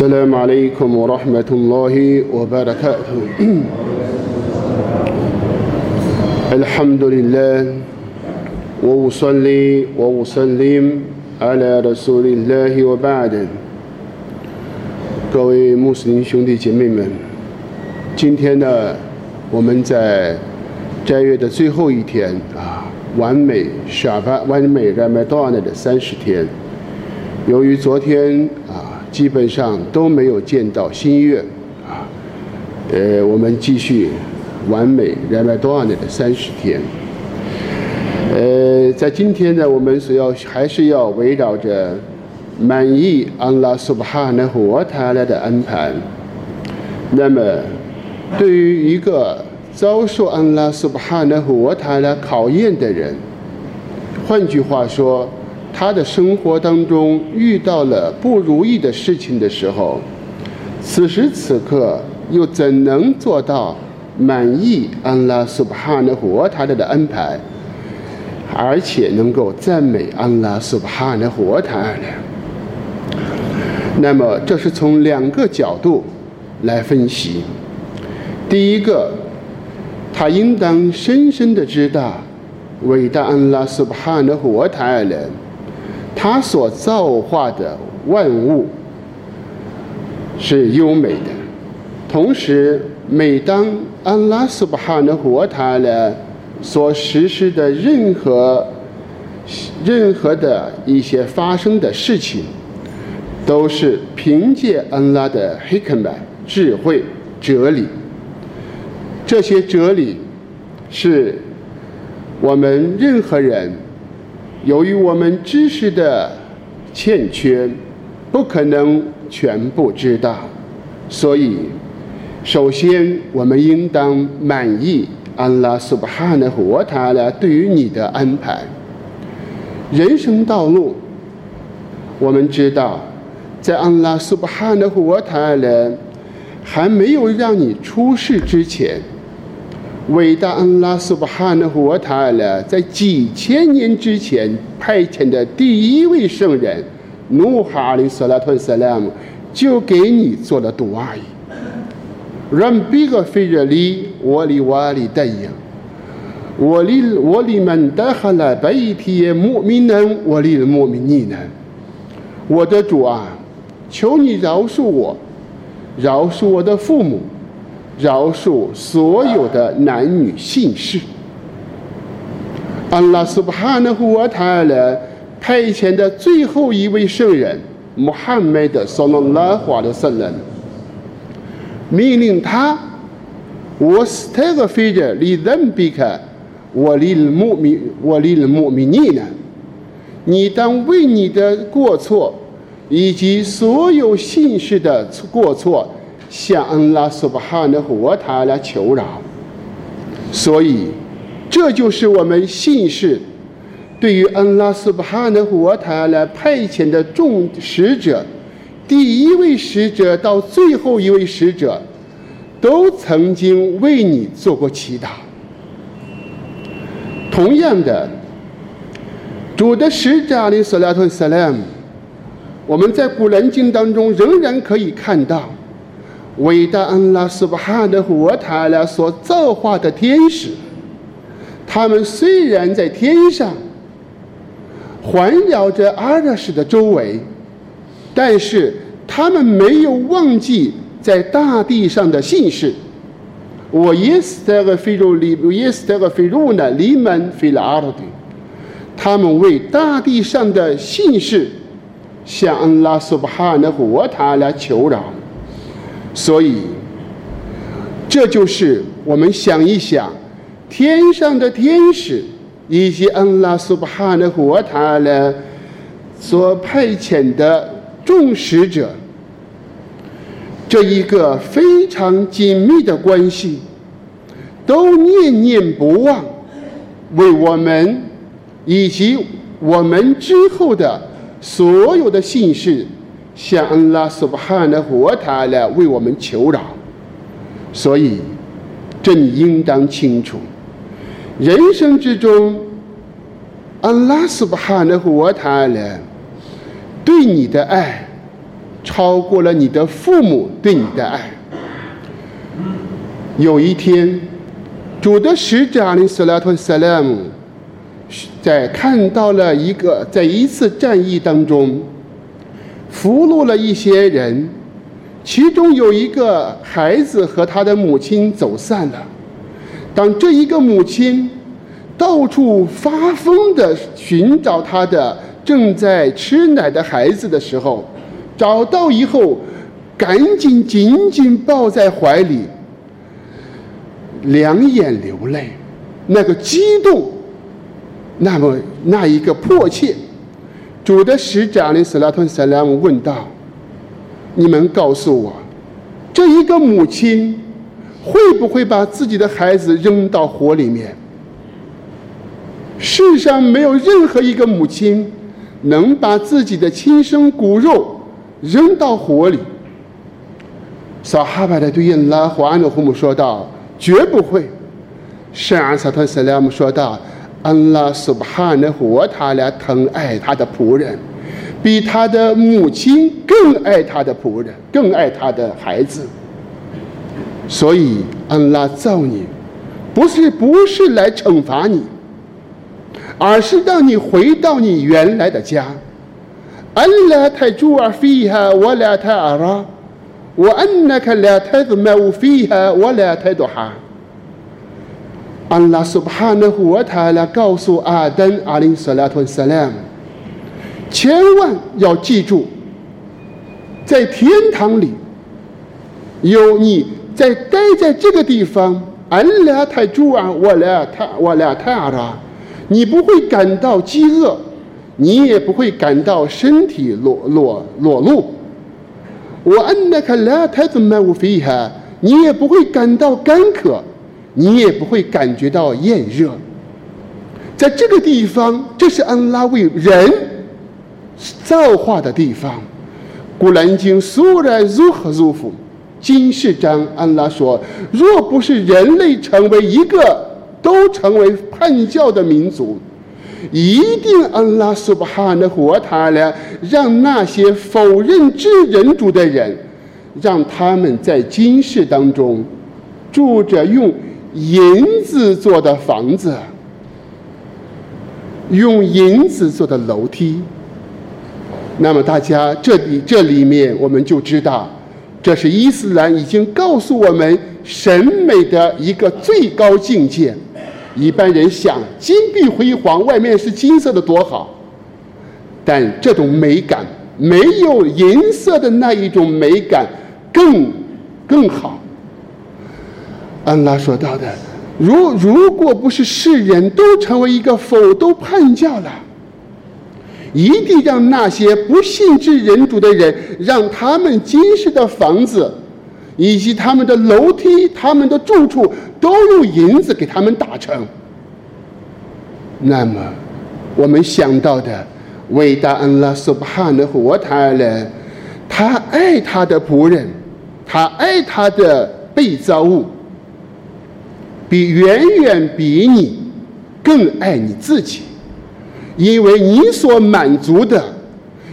السلام عليكم ورحمة الله وبركاته الحمد لله وأصلي وأسلم على رسول الله وبعد 各位穆斯林兄弟姐妹们，今天呢，我们在斋月的最后一天啊，完美沙巴完美 Ramadan 的三十天。由于昨天啊， 基本上都没有见到新月啊，呃，我们继续完美 Ramadan 的三十天。呃，在今天呢，我们所要还是要围绕着。满意安拉苏巴哈纳和他来的安排。那么，对于一个遭受安拉苏巴哈纳和他来考验的人，换句话说，他的生活当中遇到了不如意的事情的时候，此时此刻又怎能做到满意安拉苏巴哈纳和他来的安排，而且能够赞美安拉苏巴哈纳和他呢？那么，这是从两个角度来分析。第一个，他应当深深的知道，伟大安拉苏巴哈的活泰人，他所造化的万物是优美的。同时，每当安拉苏巴哈的活泰人所实施的任何任何的一些发生的事情。都是凭借安拉的黑肯曼智慧哲理，这些哲理是我们任何人由于我们知识的欠缺，不可能全部知道。所以，首先我们应当满意安拉苏巴哈的活塔拉对于你的安排。人生道路，我们知道。在安拉苏巴哈的活塔勒还没有让你出世之前，伟大安拉苏巴哈的活塔勒在几千年之前派遣的第一位圣人努哈阿里斯拉特萨拉姆就给你做了杜阿姨，让别个非着里我里瓦里代言，我里我里们带哈了白天莫名人我里莫名你呢，我的主啊！求你饶恕我，饶恕我的父母，饶恕所有的男女姓氏。安拉苏巴哈纳胡瓦塔勒派遣的最后一位圣人穆罕默德（圣拉华的圣人）命令他：“我斯特个非者离人比克，我离穆米，我离穆米尼呢？你当为你的过错。”以及所有姓氏的过错，向安拉苏巴哈的活塔来求饶。所以，这就是我们姓氏对于安拉苏巴哈的活塔来派遣的众使者，第一位使者到最后一位使者，都曾经为你做过祈祷。同样的，主的使者阿里·索拉特·萨勒姆。我们在古兰经当中仍然可以看到，伟大安拉苏巴哈的活塔拉所造化的天使，他们虽然在天上环绕着阿拉什的周围，但是他们没有忘记在大地上的姓氏。我耶斯特个菲鲁里，耶斯特个菲鲁呢？里门菲拉阿拉的，他们为大地上的姓氏。向安拉苏巴哈的活塔来求饶，所以这就是我们想一想，天上的天使以及安拉苏巴哈的活塔呢所派遣的众使者，这一个非常紧密的关系，都念念不忘，为我们以及我们之后的。所有的姓氏向安拉苏巴哈的活塔来为我们求饶，所以这你应当清楚，人生之中，安拉苏巴哈的活塔来对你的爱，超过了你的父母对你的爱。有一天，主的使者阿里斯拉托萨拉姆在看到了一个在一次战役当中俘虏了一些人，其中有一个孩子和他的母亲走散了。当这一个母亲到处发疯的寻找他的正在吃奶的孩子的时候，找到以后，赶紧紧紧抱在怀里，两眼流泪，那个激动，那么那一个迫切。主的使者阿里斯拉吞萨拉姆问道：“你们告诉我，这一个母亲？”会不会把自己的孩子扔到火里面？世上没有任何一个母亲能把自己的亲生骨肉扔到火里。撒哈巴的对应拉胡安的父母说道：“绝不会。”圣安萨特斯拉姆说道：“安拉苏巴哈的活他俩疼爱他的仆人，比他的母亲更爱他的仆人，更爱他的孩子。”所以，安拉造你，不是不是来惩罚你，而是让你回到你原来的家。安拉太主尔菲哈，我俩太阿拉，我安那克俩太子麦乌菲哈，我俩太多哈。安拉苏巴哈的活他来告诉阿登阿林斯拉吞萨拉姆，千万要记住，在天堂里有你。在待在这个地方，俺俩太主啊，我俩太我俩太阿拉，你不会感到饥饿，你也不会感到身体裸裸裸露。我俺那个俩太子们无非哈，你也不会感到干渴，你也不会感觉到炎热。在这个地方，这是安拉为人造化的地方。古兰经苏然如何如何。金世章，安拉说：“若不是人类成为一个都成为叛教的民族，一定安拉苏巴哈的活他了，让那些否认知人主的人，让他们在金世当中住着用银子做的房子，用银子做的楼梯。那么大家这里这里面我们就知道。”这是伊斯兰已经告诉我们审美的一个最高境界。一般人想金碧辉煌，外面是金色的多好，但这种美感没有银色的那一种美感更更好。安拉说到的，如如果不是世人都成为一个否都叛教了。一定让那些不信之人主的人，让他们今世的房子，以及他们的楼梯、他们的住处，都用银子给他们打成。那么，我们想到的伟大安拉苏巴哈的活他呢？他爱他的仆人，他爱他的被造物，比远远比你更爱你自己。因为你所满足的，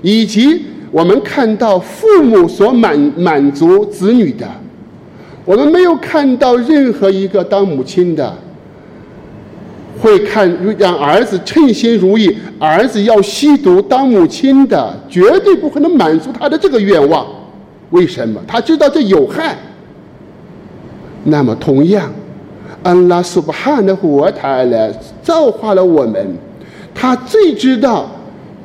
以及我们看到父母所满满足子女的，我们没有看到任何一个当母亲的会看让儿子称心如意，儿子要吸毒当母亲的绝对不可能满足他的这个愿望。为什么？他知道这有害。那么同样，安拉苏巴哈的活他来造化了我们。他最知道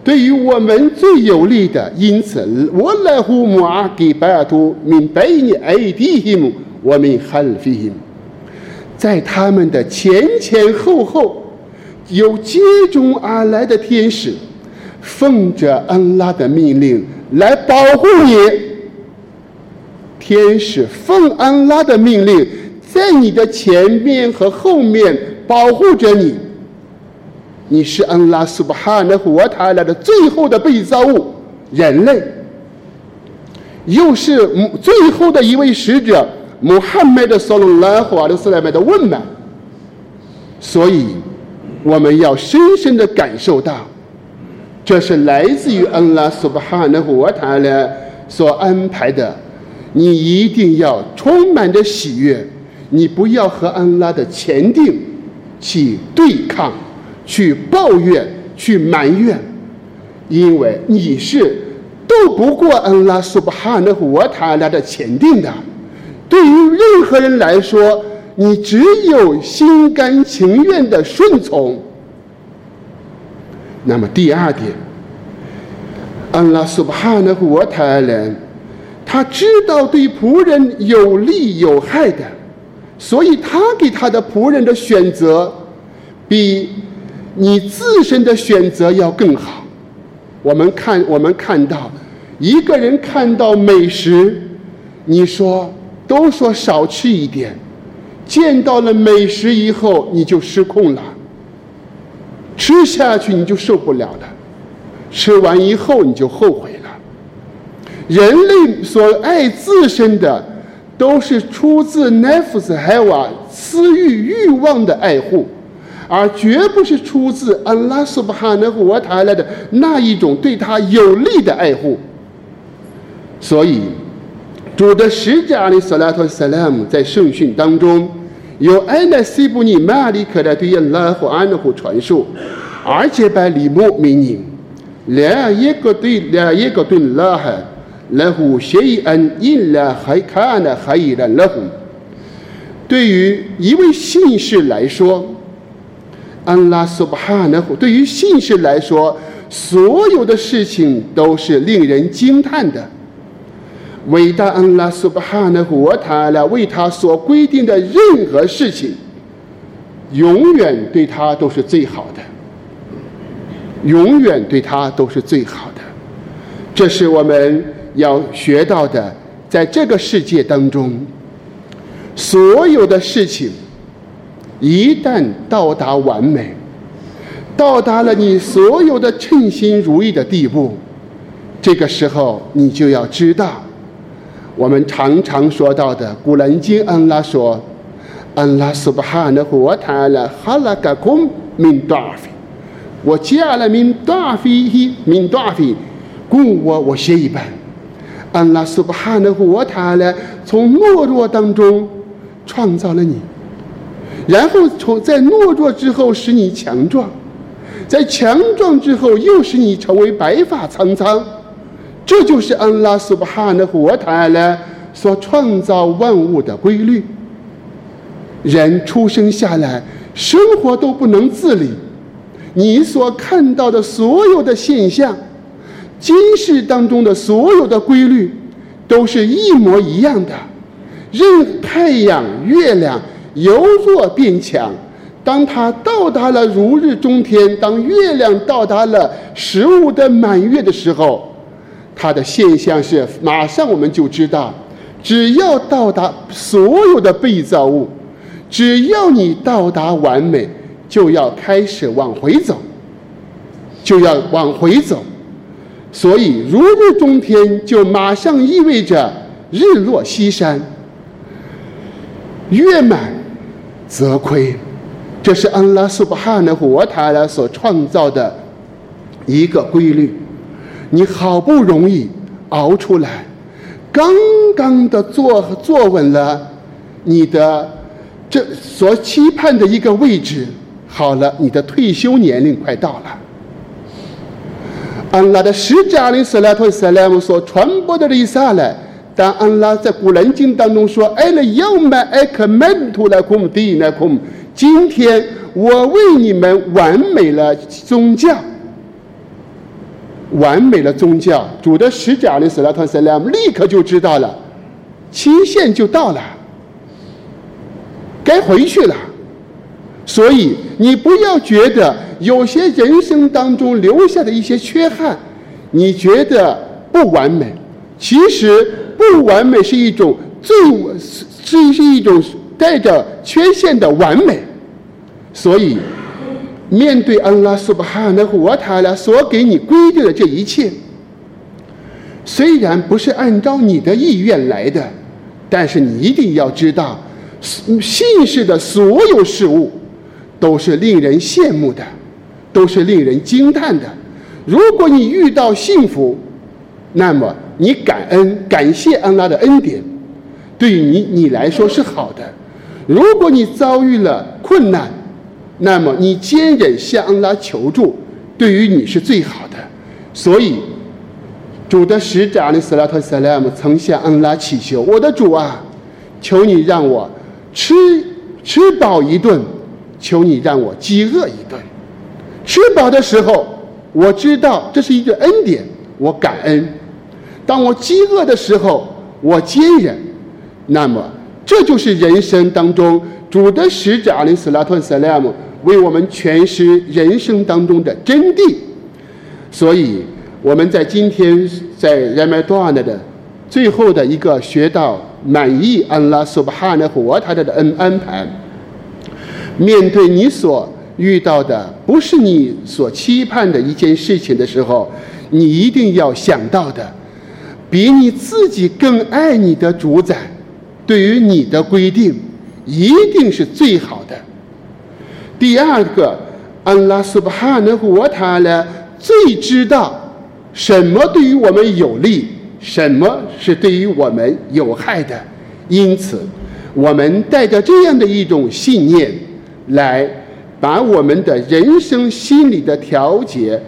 对于我们最有利的，因此我来呼木阿给拜图明白你爱弟兄，我们汉非因，在他们的前前后后有接踵而来的天使，奉着安拉的命令来保护你。天使奉安拉的命令，在你的前面和后面保护着你。你是安拉苏巴哈的活塔来的最后的被造物，人类，又是最后的一位使者穆罕默德所罗拉华的斯莱麦的问满，所以我们要深深的感受到，这是来自于安拉苏巴哈的活塔来所安排的，你一定要充满着喜悦，你不要和安拉的前定去对抗、去抱怨、去埋怨，因为你是斗不过安拉苏巴哈的和塔拉的前定的。对于任何人来说，你只有心甘情愿的顺从。那么第二点。安拉苏巴哈纳胡瓦塔人，他知道对仆人有利有害的，所以他给他的仆人的选择，比你自身的选择要更好。我们看，我们看到一个人看到美食，你说都说少吃一点，见到了美食以后你就失控了，吃下去你就受不了了。吃完以后你就后悔了。人类所爱自身的，都是出自奈夫斯海瓦私欲欲望的爱护，而绝不是出自阿拉苏巴哈纳个瓦塔来的那一种对他有利的爱护。所以，主的使者阿里·所拉托·萨拉姆在圣训当中，由安纳西布尼玛里克的对应拉和安拉传述，而且把里母命尼，俩一个对俩一个对安拉。له شيئا إلا كان خيرا لهم 对于一位信士来说，安拉苏巴哈纳胡对于信士来说，所有的事情都是令人惊叹的。伟大安拉苏巴哈纳胡他来为他所规定的任何事情，永远对他都是最好的。永远对他都是最好的，这是我们 要学到的。在这个世界当中，所有的事情一旦到达完美，到达了你所有的称心如意的地步，这个时候你就要知道，我们常常说到的《古兰经》，安拉说：“安拉苏巴哈的活塔拉哈拉嘎空 min 我加了 min 大飞一 min 大飞，故我我写一半。安拉苏巴哈的活塔呢，从懦弱当中创造了你，然后从在懦弱之后使你强壮，在强壮之后又使你成为白发苍苍。这就是安拉苏巴哈的活塔呢所创造万物的规律。人出生下来，生活都不能自理。你所看到的所有的现象，今世当中的所有的规律，都是一模一样的。任太阳、月亮由弱变强，当它到达了如日中天，当月亮到达了十五的满月的时候，它的现象是马上我们就知道，只要到达所有的被造物，只要你到达完美。就要开始往回走，就要往回走，所以如日中天就马上意味着日落西山，月满则亏，这是安拉苏巴哈的活塔拉所创造的一个规律。你好不容易熬出来，刚刚的坐坐稳了你的这所期盼的一个位置。好了，你的退休年龄快到了。安拉的使者阿里斯拉托萨莱姆所传播的利萨来，当安拉在古兰经当中说：“哎了，要买艾克曼图来空地来空，今天我为你们完美了宗教，完美了宗教。”主的使者阿里斯拉托萨莱姆立刻就知道了，期限就到了，该回去了。所以，你不要觉得有些人生当中留下的一些缺憾，你觉得不完美。其实，不完美是一种最是是一种带着缺陷的完美。所以，面对安拉苏巴哈纳胡瓦塔拉所给你规定的这一切，虽然不是按照你的意愿来的，但是你一定要知道，信士的所有事物。都是令人羡慕的，都是令人惊叹的。如果你遇到幸福，那么你感恩感谢安拉的恩典，对于你你来说是好的。如果你遭遇了困难，那么你坚忍向安拉求助，对于你是最好的。所以，主的使者阿里斯拉特萨拉姆曾向安拉祈求：“我的主啊，求你让我吃吃饱一顿，求你让我饥饿一顿。吃饱的时候，我知道这是一个恩典，我感恩；当我饥饿的时候，我坚忍。那么，这就是人生当中主的使者阿里斯拉特萨拉姆为我们诠释人生当中的真谛。”所以我们在今天在人麦多安的最后的一个学到满意安拉苏巴哈的和他的恩安排。面对你所遇到的不是你所期盼的一件事情的时候，你一定要想到的，比你自己更爱你的主宰对于你的规定，一定是最好的。第二个，安拉苏巴哈的和他呢？最知道什么对于我们有利，什么是对于我们有害的。因此，我们带着这样的一种信念，来把我们的人生心理的调节，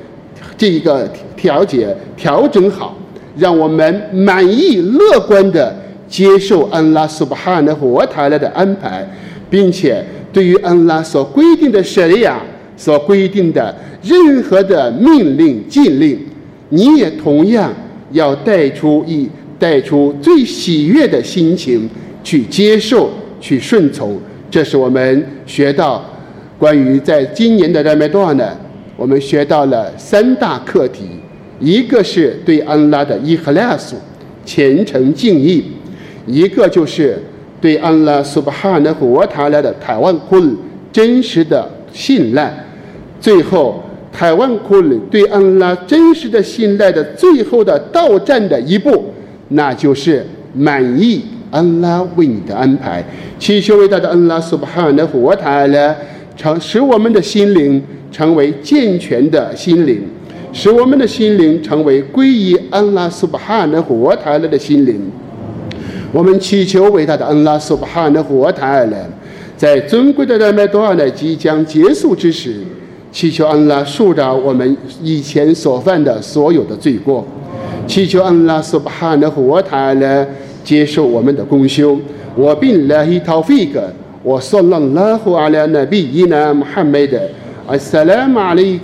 这一个调节调整好，让我们满意、乐观的接受安拉苏巴哈的活塔拉的安排，并且对于安拉所规定的舍利亚所规定的。任何的命令禁令，你也同样要带出一带出最喜悦的心情去接受、去顺从。这是我们学到关于在今年的热麦多呢，我们学到了三大课题：一个是对安拉的伊赫拉苏虔诚敬意；一个就是对安拉苏巴哈纳和塔拉的台湾库真实的信赖；最后。台湾库里对安拉真实的信赖的最后的到站的一步，那就是满意安拉为你的安排。祈求伟大的安拉苏巴哈的活塔来成使我们的心灵成为健全的心灵，使我们的心灵成为归依安拉苏巴哈的活塔来的心灵。我们祈求伟大的安拉苏巴哈的活塔来，在尊贵的热麦多尔呢即将结束之时。祈求安拉恕饶我们以前所犯的所有的罪过，祈求安拉苏巴哈的和他来接受我们的功修。我并拉希陶菲格，我说了拉胡阿拉那比伊那穆罕默德。阿萨拉马里